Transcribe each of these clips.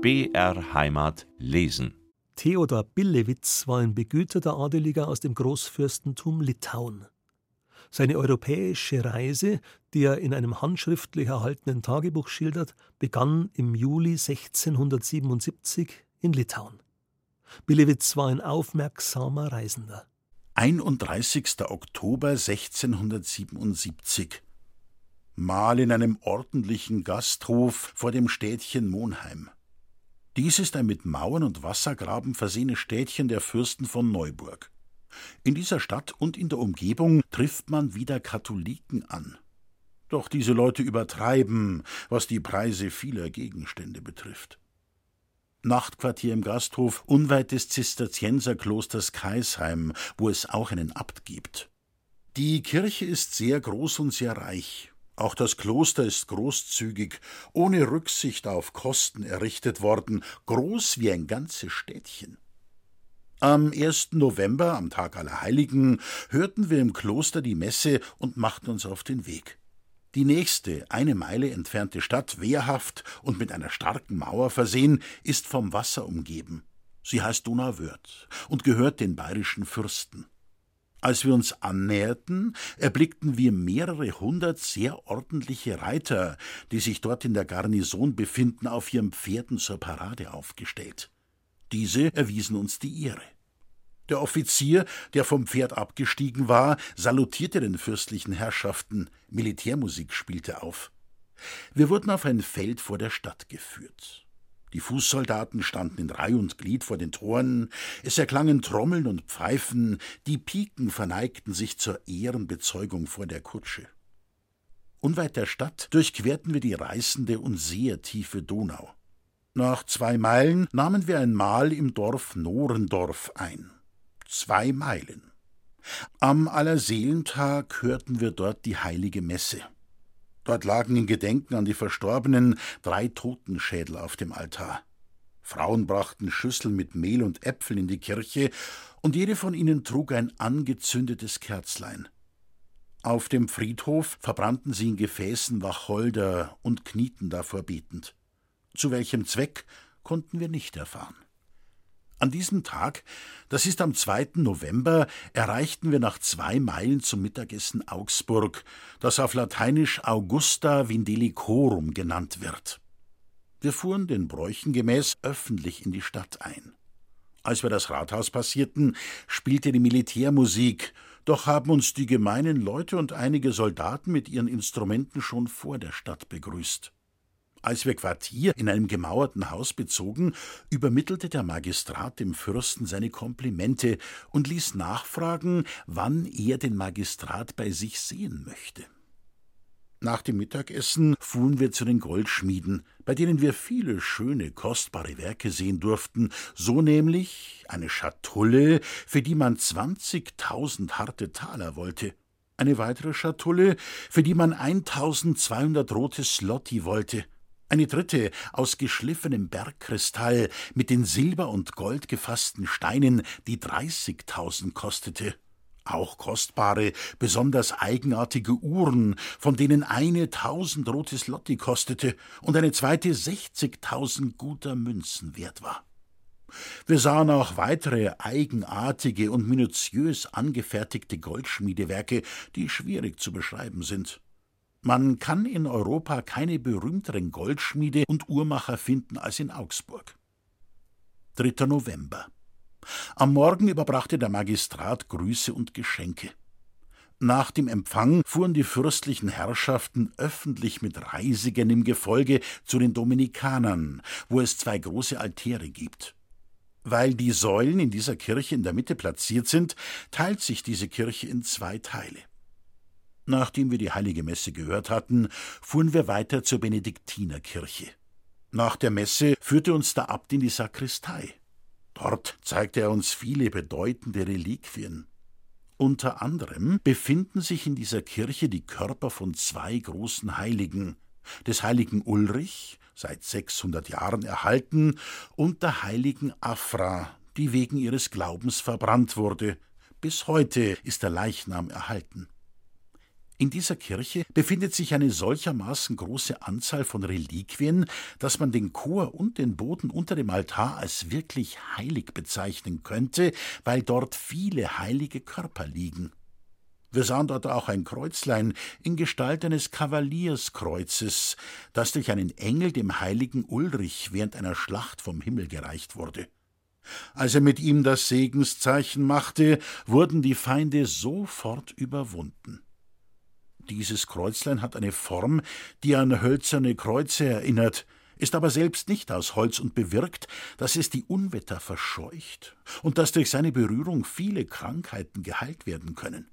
BR Heimat lesen. Theodor Billewitz war ein begüterter Adeliger aus dem Großfürstentum Litauen. Seine europäische Reise, die er in einem handschriftlich erhaltenen Tagebuch schildert, begann im Juli 1677 in Litauen. Billewitz war ein aufmerksamer Reisender. 31. Oktober 1677. Mal in einem ordentlichen Gasthof vor dem Städtchen Monheim. Dies ist ein mit Mauern und Wassergraben versehenes Städtchen der Fürsten von Neuburg. In dieser Stadt und in der Umgebung trifft man wieder Katholiken an. Doch diese Leute übertreiben, was die Preise vieler Gegenstände betrifft. Nachtquartier im Gasthof unweit des Zisterzienserklosters Kaisheim, wo es auch einen Abt gibt. Die Kirche ist sehr groß und sehr reich. Auch das Kloster ist großzügig, ohne Rücksicht auf Kosten errichtet worden, groß wie ein ganzes Städtchen. Am 1. November, am Tag aller Heiligen, hörten wir im Kloster die Messe und machten uns auf den Weg. Die nächste, eine Meile entfernte Stadt, wehrhaft und mit einer starken Mauer versehen, ist vom Wasser umgeben. Sie heißt Donauwörth und gehört den bayerischen Fürsten. Als wir uns annäherten, erblickten wir mehrere hundert sehr ordentliche Reiter, die sich dort in der Garnison befinden, auf ihren Pferden zur Parade aufgestellt. Diese erwiesen uns die Ehre. Der Offizier, der vom Pferd abgestiegen war, salutierte den fürstlichen Herrschaften, Militärmusik spielte auf. Wir wurden auf ein Feld vor der Stadt geführt. Die Fußsoldaten standen in Reih und Glied vor den Toren, es erklangen Trommeln und Pfeifen, die Piken verneigten sich zur Ehrenbezeugung vor der Kutsche. Unweit der Stadt durchquerten wir die reißende und sehr tiefe Donau. Nach zwei Meilen nahmen wir ein Mahl im Dorf Norendorf ein. Zwei Meilen. Am Allerseelentag hörten wir dort die heilige Messe. Dort lagen in Gedenken an die Verstorbenen drei Totenschädel auf dem Altar. Frauen brachten Schüsseln mit Mehl und Äpfeln in die Kirche, und jede von ihnen trug ein angezündetes Kerzlein. Auf dem Friedhof verbrannten sie in Gefäßen Wacholder und knieten davor betend. Zu welchem Zweck konnten wir nicht erfahren. An diesem Tag, das ist am 2. November, erreichten wir nach zwei Meilen zum Mittagessen Augsburg, das auf Lateinisch Augusta Vindelicorum genannt wird. Wir fuhren den Bräuchen gemäß öffentlich in die Stadt ein. Als wir das Rathaus passierten, spielte die Militärmusik, doch haben uns die gemeinen Leute und einige Soldaten mit ihren Instrumenten schon vor der Stadt begrüßt. Als wir Quartier in einem gemauerten Haus bezogen, übermittelte der Magistrat dem Fürsten seine Komplimente und ließ nachfragen, wann er den Magistrat bei sich sehen möchte. Nach dem Mittagessen fuhren wir zu den Goldschmieden, bei denen wir viele schöne, kostbare Werke sehen durften, so nämlich eine Schatulle, für die man zwanzigtausend harte Taler wollte, eine weitere Schatulle, für die man eintausendzweihundert rote Slotti wollte, eine dritte aus geschliffenem Bergkristall mit den Silber und Gold gefassten Steinen, die dreißigtausend kostete. Auch kostbare, besonders eigenartige Uhren, von denen eine tausend rote Slotti kostete und eine zweite sechzigtausend guter Münzen wert war. Wir sahen auch weitere eigenartige und minutiös angefertigte Goldschmiedewerke, die schwierig zu beschreiben sind. Man kann in Europa keine berühmteren Goldschmiede und Uhrmacher finden als in Augsburg. 3. November. Am Morgen überbrachte der Magistrat Grüße und Geschenke. Nach dem Empfang fuhren die fürstlichen Herrschaften öffentlich mit Reisigern im Gefolge zu den Dominikanern, wo es zwei große Altäre gibt. Weil die Säulen in dieser Kirche in der Mitte platziert sind, teilt sich diese Kirche in zwei Teile. Nachdem wir die heilige Messe gehört hatten, fuhren wir weiter zur Benediktinerkirche. Nach der Messe führte uns der Abt in die Sakristei. Dort zeigte er uns viele bedeutende Reliquien. Unter anderem befinden sich in dieser Kirche die Körper von zwei großen Heiligen, des heiligen Ulrich, seit 600 Jahren erhalten, und der heiligen Afra, die wegen ihres Glaubens verbrannt wurde. Bis heute ist der Leichnam erhalten. In dieser Kirche befindet sich eine solchermaßen große Anzahl von Reliquien, dass man den Chor und den Boden unter dem Altar als wirklich heilig bezeichnen könnte, weil dort viele heilige Körper liegen. Wir sahen dort auch ein Kreuzlein in Gestalt eines Kavalierskreuzes, das durch einen Engel dem heiligen Ulrich während einer Schlacht vom Himmel gereicht wurde. Als er mit ihm das Segenszeichen machte, wurden die Feinde sofort überwunden. Dieses Kreuzlein hat eine Form, die an hölzerne Kreuze erinnert, ist aber selbst nicht aus Holz und bewirkt, dass es die Unwetter verscheucht und dass durch seine Berührung viele Krankheiten geheilt werden können.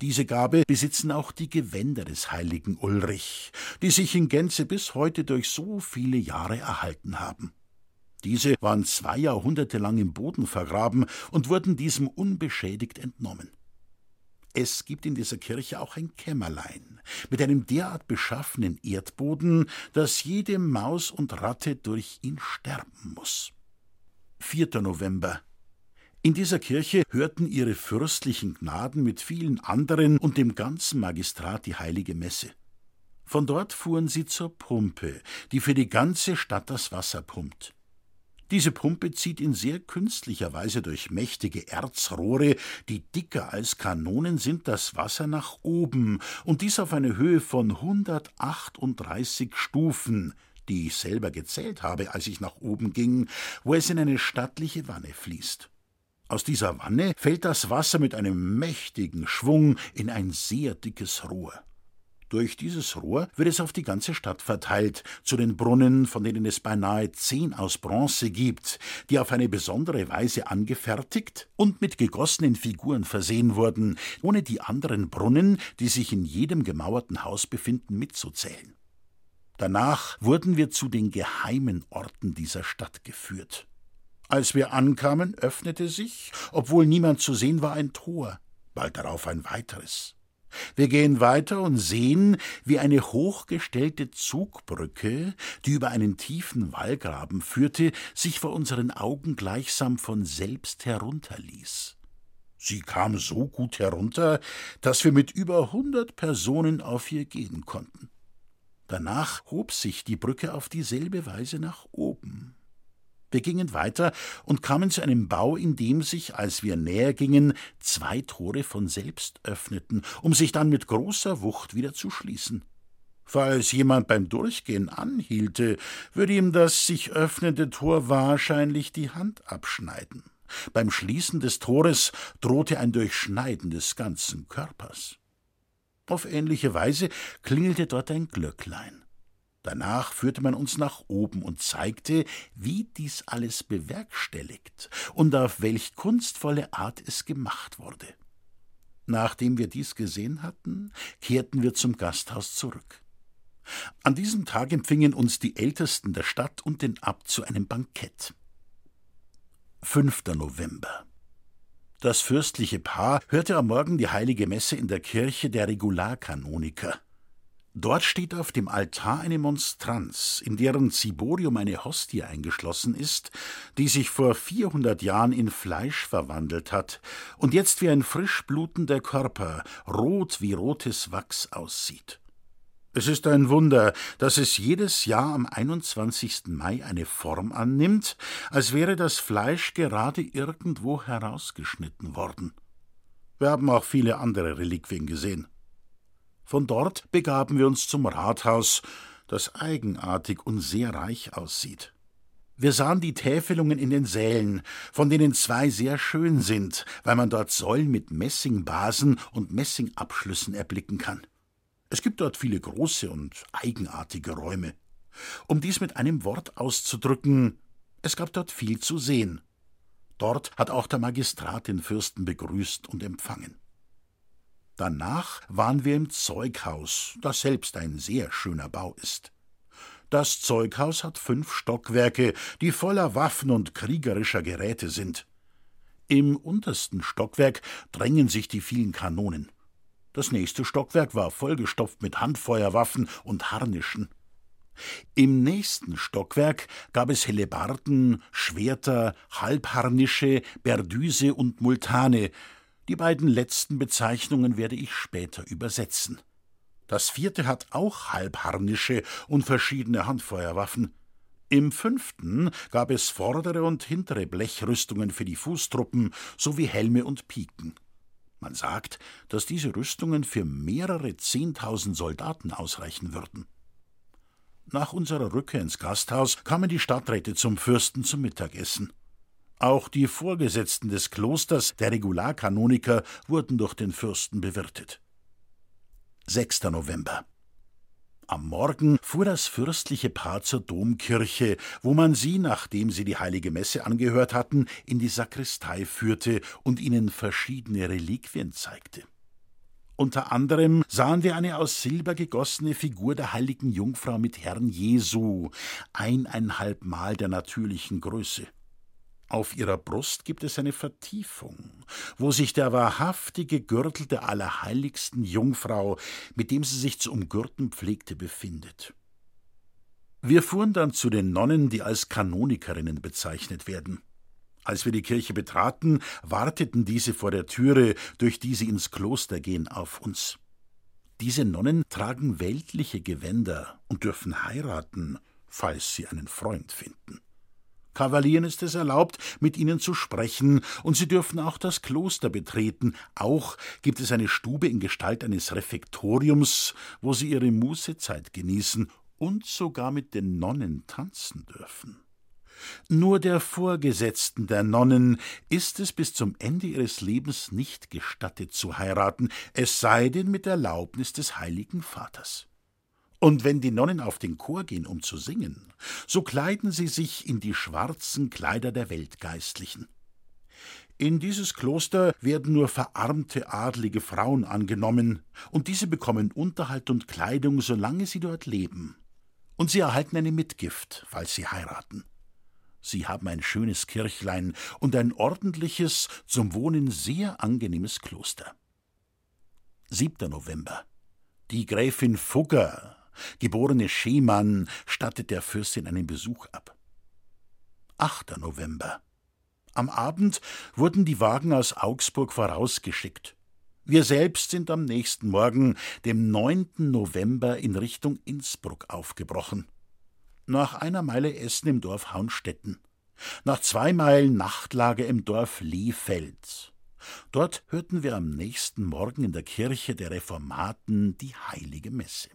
Diese Gabe besitzen auch die Gewänder des heiligen Ulrich, die sich in Gänze bis heute durch so viele Jahre erhalten haben. Diese waren zwei Jahrhunderte lang im Boden vergraben und wurden diesem unbeschädigt entnommen. Es gibt in dieser Kirche auch ein Kämmerlein mit einem derart beschaffenen Erdboden, dass jede Maus und Ratte durch ihn sterben muss. 4. November. In dieser Kirche hörten ihre fürstlichen Gnaden mit vielen anderen und dem ganzen Magistrat die heilige Messe. Von dort fuhren sie zur Pumpe, die für die ganze Stadt das Wasser pumpt. Diese Pumpe zieht in sehr künstlicher Weise durch mächtige Erzrohre, die dicker als Kanonen sind, das Wasser nach oben, und dies auf eine Höhe von 138 Stufen, die ich selber gezählt habe, als ich nach oben ging, wo es in eine stattliche Wanne fließt. Aus dieser Wanne fällt das Wasser mit einem mächtigen Schwung in ein sehr dickes Rohr. Durch dieses Rohr wird es auf die ganze Stadt verteilt, zu den Brunnen, von denen es beinahe zehn aus Bronze gibt, die auf eine besondere Weise angefertigt und mit gegossenen Figuren versehen wurden, ohne die anderen Brunnen, die sich in jedem gemauerten Haus befinden, mitzuzählen. Danach wurden wir zu den geheimen Orten dieser Stadt geführt. Als wir ankamen, öffnete sich, obwohl niemand zu sehen war, ein Tor, bald darauf ein weiteres. Wir gehen weiter und sehen, wie eine hochgestellte Zugbrücke, die über einen tiefen Wallgraben führte, sich vor unseren Augen gleichsam von selbst herunterließ. Sie kam so gut herunter, dass wir mit über hundert Personen auf ihr gehen konnten. Danach hob sich die Brücke auf dieselbe Weise nach oben. Wir gingen weiter und kamen zu einem Bau, in dem sich, als wir näher gingen, zwei Tore von selbst öffneten, um sich dann mit großer Wucht wieder zu schließen. Falls jemand beim Durchgehen anhielte, würde ihm das sich öffnende Tor wahrscheinlich die Hand abschneiden. Beim Schließen des Tores drohte ein Durchschneiden des ganzen Körpers. Auf ähnliche Weise klingelte dort ein Glöcklein. Danach führte man uns nach oben und zeigte, wie dies alles bewerkstelligt und auf welch kunstvolle Art es gemacht wurde. Nachdem wir dies gesehen hatten, kehrten wir zum Gasthaus zurück. An diesem Tag empfingen uns die Ältesten der Stadt und den Abt zu einem Bankett. 5. November. Das fürstliche Paar hörte am Morgen die heilige Messe in der Kirche der Regularkanoniker. Dort steht auf dem Altar eine Monstranz, in deren Ziborium eine Hostie eingeschlossen ist, die sich vor vierhundert Jahren in Fleisch verwandelt hat und jetzt wie ein frisch blutender Körper, rot wie rotes Wachs aussieht. Es ist ein Wunder, dass es jedes Jahr am 21. Mai eine Form annimmt, als wäre das Fleisch gerade irgendwo herausgeschnitten worden. Wir haben auch viele andere Reliquien gesehen. Von dort begaben wir uns zum Rathaus, das eigenartig und sehr reich aussieht. Wir sahen die Täfelungen in den Sälen, von denen zwei sehr schön sind, weil man dort Säulen mit Messingbasen und Messingabschlüssen erblicken kann. Es gibt dort viele große und eigenartige Räume. Um dies mit einem Wort auszudrücken, es gab dort viel zu sehen. Dort hat auch der Magistrat den Fürsten begrüßt und empfangen. Danach waren wir im Zeughaus, das selbst ein sehr schöner Bau ist. Das Zeughaus hat fünf Stockwerke, die voller Waffen und kriegerischer Geräte sind. Im untersten Stockwerk drängen sich die vielen Kanonen. Das nächste Stockwerk war vollgestopft mit Handfeuerwaffen und Harnischen. Im nächsten Stockwerk gab es Hellebarden, Schwerter, Halbharnische, Berdüse und Multane, Die beiden letzten Bezeichnungen werde ich später übersetzen. Das vierte hat auch Halbharnische und verschiedene Handfeuerwaffen. Im fünften gab es vordere und hintere Blechrüstungen für die Fußtruppen sowie Helme und Piken. Man sagt, dass diese Rüstungen für mehrere Zehntausend Soldaten ausreichen würden. Nach unserer Rückkehr ins Gasthaus kamen die Stadträte zum Fürsten zum Mittagessen. Auch die Vorgesetzten des Klosters, der Regularkanoniker, wurden durch den Fürsten bewirtet. 6. November. Am Morgen fuhr das fürstliche Paar zur Domkirche, wo man sie, nachdem sie die heilige Messe angehört hatten, in die Sakristei führte und ihnen verschiedene Reliquien zeigte. Unter anderem sahen wir eine aus Silber gegossene Figur der heiligen Jungfrau mit Herrn Jesu, eineinhalb Mal der natürlichen Größe. Auf ihrer Brust gibt es eine Vertiefung, wo sich der wahrhaftige Gürtel der allerheiligsten Jungfrau, mit dem sie sich zu umgürten pflegte, befindet. Wir fuhren dann zu den Nonnen, die als Kanonikerinnen bezeichnet werden. Als wir die Kirche betraten, warteten diese vor der Türe, durch die sie ins Kloster gehen, auf uns. Diese Nonnen tragen weltliche Gewänder und dürfen heiraten, falls sie einen Freund finden. Kavalieren ist es erlaubt, mit ihnen zu sprechen, und sie dürfen auch das Kloster betreten. Auch gibt es eine Stube in Gestalt eines Refektoriums, wo sie ihre Mußezeit genießen und sogar mit den Nonnen tanzen dürfen. Nur der Vorgesetzten der Nonnen ist es bis zum Ende ihres Lebens nicht gestattet zu heiraten, es sei denn mit Erlaubnis des Heiligen Vaters. Und wenn die Nonnen auf den Chor gehen, um zu singen, so kleiden sie sich in die schwarzen Kleider der Weltgeistlichen. In dieses Kloster werden nur verarmte adlige Frauen angenommen, und diese bekommen Unterhalt und Kleidung, solange sie dort leben. Und sie erhalten eine Mitgift, falls sie heiraten. Sie haben ein schönes Kirchlein und ein ordentliches, zum Wohnen sehr angenehmes Kloster. 7. November. Die Gräfin Fugger geborene Schemann, stattet der Fürstin einen Besuch ab. 8. November. Am Abend wurden die Wagen aus Augsburg vorausgeschickt. Wir selbst sind am nächsten Morgen, dem 9. November, in Richtung Innsbruck aufgebrochen. Nach einer Meile Essen im Dorf Haunstetten. Nach zwei Meilen Nachtlager im Dorf Liefeld. Dort hörten wir am nächsten Morgen in der Kirche der Reformaten die heilige Messe.